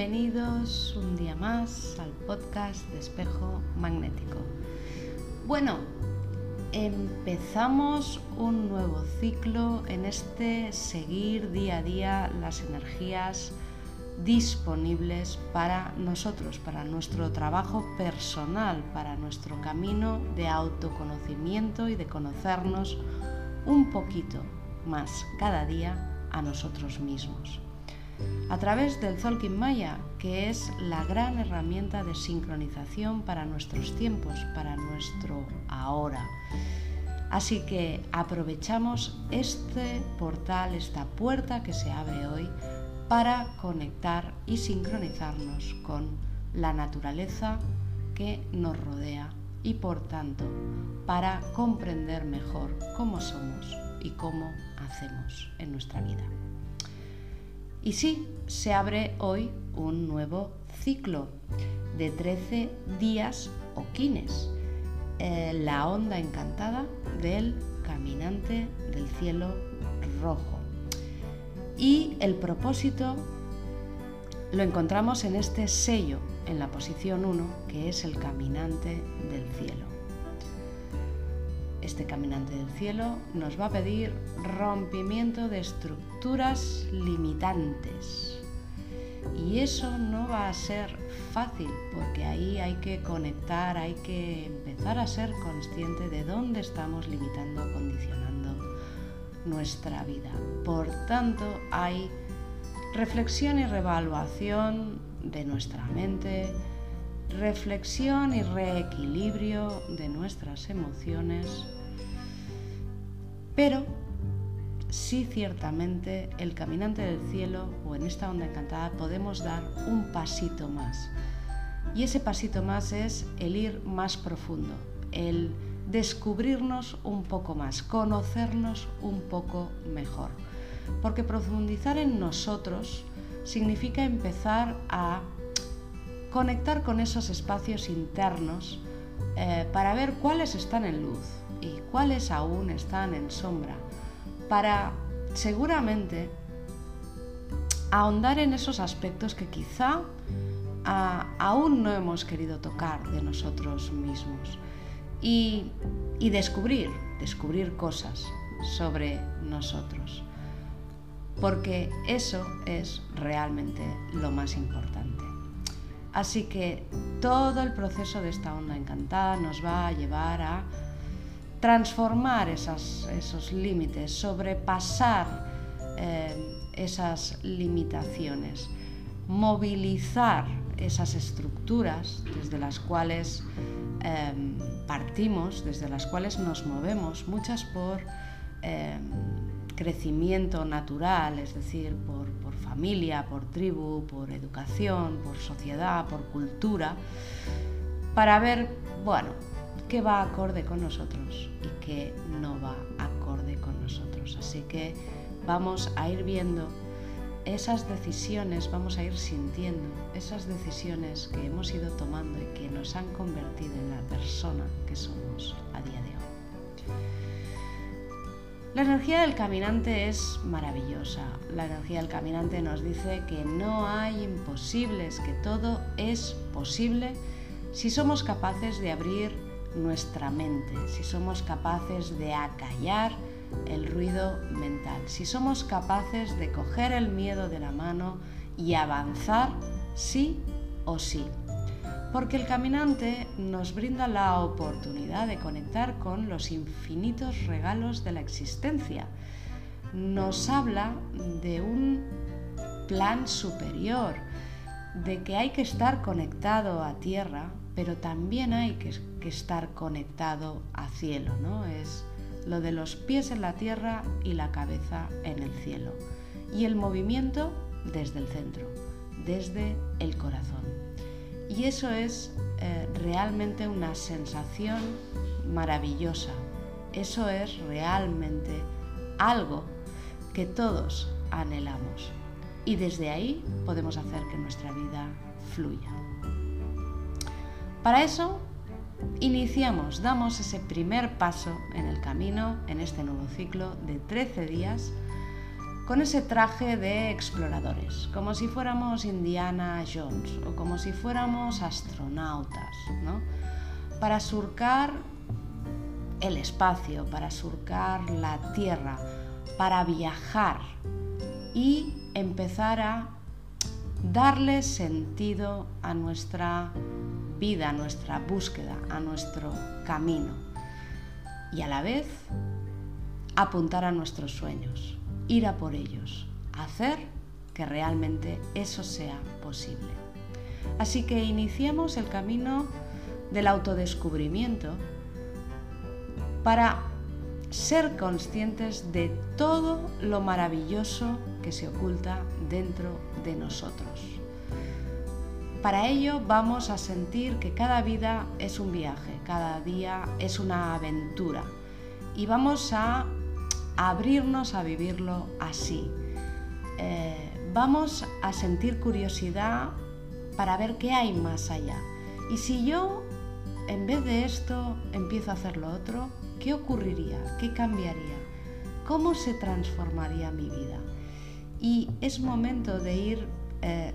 Bienvenidos un día más al podcast de espejo magnético. Bueno, empezamos un nuevo ciclo en este seguir día a día las energías disponibles para nosotros, para nuestro trabajo personal, para nuestro camino de autoconocimiento y de conocernos un poquito más cada día a nosotros mismos a través del Zolkin Maya, que es la gran herramienta de sincronización para nuestros tiempos, para nuestro ahora. Así que aprovechamos este portal, esta puerta que se abre hoy para conectar y sincronizarnos con la naturaleza que nos rodea y por tanto para comprender mejor cómo somos y cómo hacemos en nuestra vida. Y sí, se abre hoy un nuevo ciclo de 13 días o quines, eh, la onda encantada del caminante del cielo rojo. Y el propósito lo encontramos en este sello, en la posición 1, que es el caminante del cielo este caminante del cielo nos va a pedir rompimiento de estructuras limitantes. Y eso no va a ser fácil porque ahí hay que conectar, hay que empezar a ser consciente de dónde estamos limitando, condicionando nuestra vida. Por tanto, hay reflexión y revaluación de nuestra mente, reflexión y reequilibrio de nuestras emociones pero sí ciertamente el caminante del cielo o en esta onda encantada podemos dar un pasito más. Y ese pasito más es el ir más profundo, el descubrirnos un poco más, conocernos un poco mejor. Porque profundizar en nosotros significa empezar a conectar con esos espacios internos eh, para ver cuáles están en luz, y cuáles aún están en sombra, para seguramente ahondar en esos aspectos que quizá aún no hemos querido tocar de nosotros mismos y, y descubrir, descubrir cosas sobre nosotros, porque eso es realmente lo más importante. Así que todo el proceso de esta onda encantada nos va a llevar a transformar esos límites, sobrepasar eh, esas limitaciones, movilizar esas estructuras desde las cuales em, partimos, desde las cuales nos movemos, muchas por em, crecimiento natural, es decir, por, por familia, por tribu, por educación, por sociedad, por cultura, para ver, bueno, qué va acorde con nosotros y qué no va acorde con nosotros. Así que vamos a ir viendo esas decisiones, vamos a ir sintiendo esas decisiones que hemos ido tomando y que nos han convertido en la persona que somos a día de hoy. La energía del caminante es maravillosa. La energía del caminante nos dice que no hay imposibles, que todo es posible si somos capaces de abrir nuestra mente, si somos capaces de acallar el ruido mental, si somos capaces de coger el miedo de la mano y avanzar sí o sí. Porque el caminante nos brinda la oportunidad de conectar con los infinitos regalos de la existencia. Nos habla de un plan superior, de que hay que estar conectado a tierra pero también hay que, estar conectado a cielo, ¿no? Es lo de los pies en la tierra y la cabeza en el cielo. Y el movimiento desde el centro, desde el corazón. Y eso es eh, realmente una sensación maravillosa. Eso es realmente algo que todos anhelamos. Y desde ahí podemos hacer que nuestra vida fluya. Para eso, iniciamos, damos ese primer paso en el camino, en este nuevo ciclo de 13 días, con ese traje de exploradores, como si fuéramos Indiana Jones o como si fuéramos astronautas, ¿no? Para surcar el espacio, para surcar la Tierra, para viajar y empezar a darle sentido a nuestra vida, a nuestra búsqueda, a nuestro camino. Y a la vez apuntar a nuestros sueños, ir a por ellos, hacer que realmente eso sea posible. Así que iniciemos el camino del autodescubrimiento para ser conscientes de todo lo maravilloso que se oculta dentro de nosotros. Para ello vamos a sentir que cada vida es un viaje, cada día es una aventura y vamos a abrirnos a vivirlo así. Eh, vamos a sentir curiosidad para ver qué hay más allá. Y si yo, en vez de esto, empiezo a hacer lo otro, ¿qué ocurriría? ¿Qué cambiaría? ¿Cómo se transformaría mi vida? Y es momento de ir eh,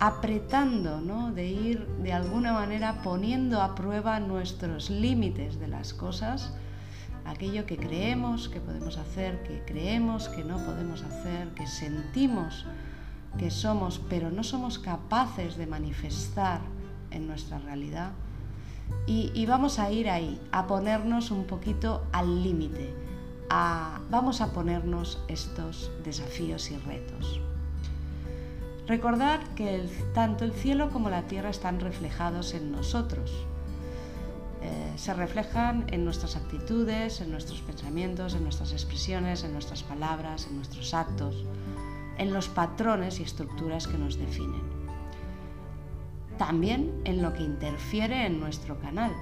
apretando, ¿no? de ir de alguna manera poniendo a prueba nuestros límites de las cosas, aquello que creemos que podemos hacer, que creemos que no podemos hacer, que sentimos que somos, pero no somos capaces de manifestar en nuestra realidad. Y, vamos a ir ahí, a ponernos un poquito al límite, vamos a ponernos estos desafíos y retos. Recordad que tanto el cielo como la tierra están reflejados en nosotros. Eh, se reflejan en nuestras actitudes, en nuestros pensamientos, en nuestras expresiones, en nuestras palabras, en nuestros actos, en los patrones y estructuras que nos definen. También en lo que interfiere en nuestro canal,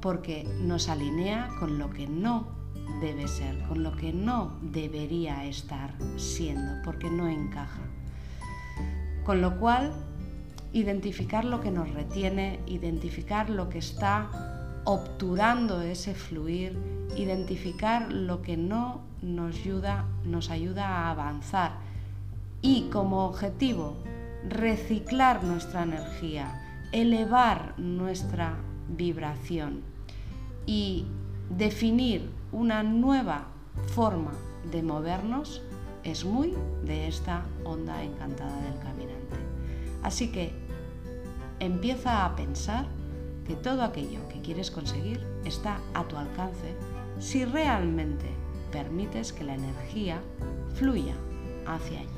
porque nos alinea con lo que no debe ser, con lo que no debería estar siendo, porque no encaja. Con lo cual, identificar lo que nos retiene, identificar lo que está obturando ese fluir, identificar lo que no nos ayuda, nos ayuda a avanzar y como objetivo reciclar nuestra energía, elevar nuestra vibración y definir una nueva forma de movernos es muy de esta onda encantada del caminante. Así que empieza a pensar que todo aquello que quieres conseguir está a tu alcance si realmente permites que la energía fluya hacia allí.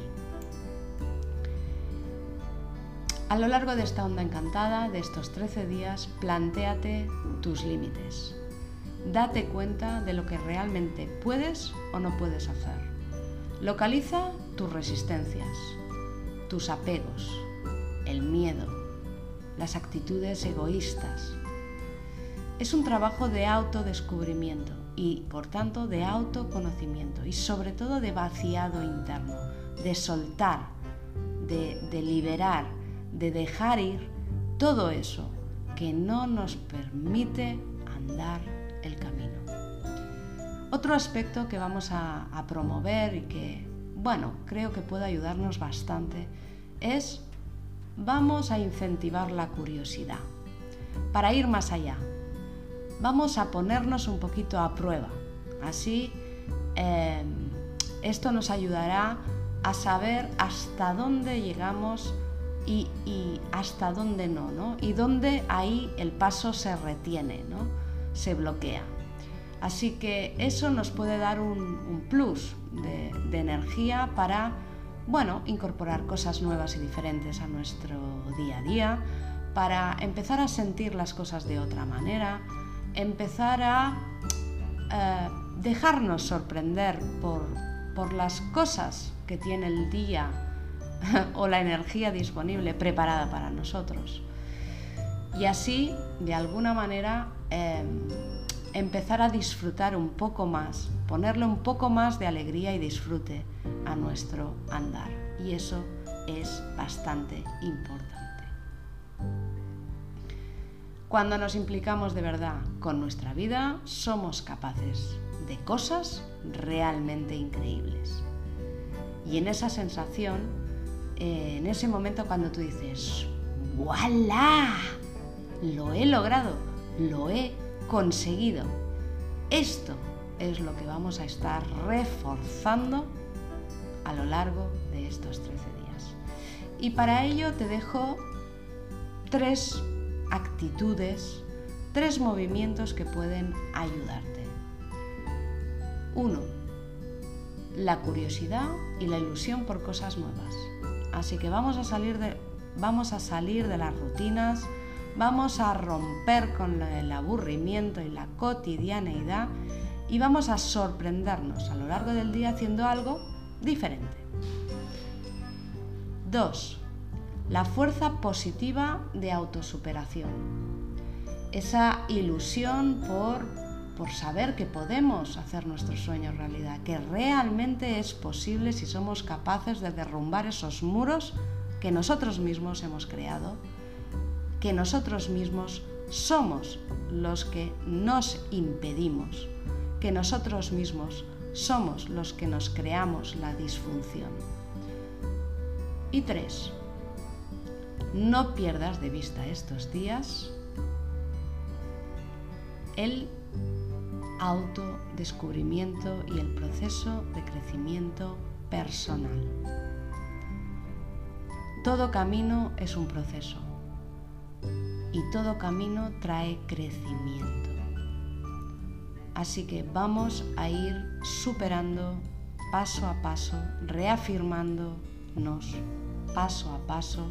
A lo largo de esta onda encantada, de estos 13 días, plantéate tus límites date cuenta de lo que realmente puedes o no puedes hacer. Localiza tus resistencias, tus apegos, el miedo, las actitudes egoístas. Es un trabajo de autodescubrimiento y, por tanto, de autoconocimiento y sobre todo de vaciado interno, de soltar, de, liberar, de dejar ir todo eso que no nos permite andar el camino. Otro aspecto que vamos a, promover y que, bueno, creo que puede ayudarnos bastante es vamos a incentivar la curiosidad para ir más allá. Vamos a ponernos un poquito a prueba. Así, em, esto nos ayudará a saber hasta dónde llegamos y, hasta dónde no, ¿no? Y dónde ahí el paso se retiene, ¿no? Se bloquea. Así que eso nos puede dar un, plus de, energía para, bueno, incorporar cosas nuevas y diferentes a nuestro día a día, para empezar a sentir las cosas de otra manera, empezar a eh, dejarnos sorprender por, por las cosas que tiene el día o la energía disponible preparada para nosotros. Y así, de alguna manera, Em, empezar a disfrutar un poco más, ponerle un poco más de alegría y disfrute a nuestro andar. Y eso es bastante importante. Cuando nos implicamos de verdad con nuestra vida, somos capaces de cosas realmente increíbles. Y en esa sensación, eh, en ese momento cuando tú dices, ¡voilà! Lo he logrado, lo he conseguido. Esto es lo que vamos a estar reforzando a lo largo de estos 13 días. Y para ello te dejo tres actitudes, tres movimientos que pueden ayudarte. Uno, la curiosidad y la ilusión por cosas nuevas. Así que vamos a salir de, vamos a salir de las rutinas, vamos a romper con el aburrimiento y la cotidianeidad y vamos a sorprendernos a lo largo del día haciendo algo diferente. 2. La fuerza positiva de autosuperación. Esa ilusión por, por saber que podemos hacer nuestros sueños realidad, que realmente es posible si somos capaces de derrumbar esos muros que nosotros mismos hemos creado, que nosotros mismos somos los que nos impedimos, que nosotros mismos somos los que nos creamos la disfunción. Y tres, no pierdas de vista estos días el autodescubrimiento y el proceso de crecimiento personal. Todo camino es un proceso y todo camino trae crecimiento. Así que vamos a ir superando paso a paso, reafirmándonos paso a paso,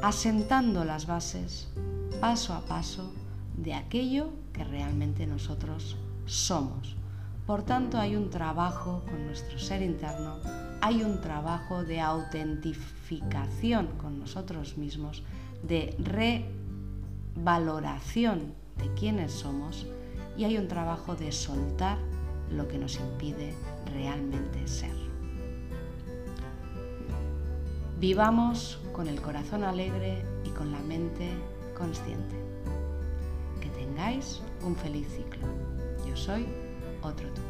asentando las bases paso a paso de aquello que realmente nosotros somos. Por tanto, hay un trabajo con nuestro ser interno, hay un trabajo de autentificación con nosotros mismos, de revaloración de quiénes somos y hay un trabajo de soltar lo que nos impide realmente ser. Vivamos con el corazón alegre y con la mente consciente. Que tengáis un feliz ciclo. Yo soy otro tú.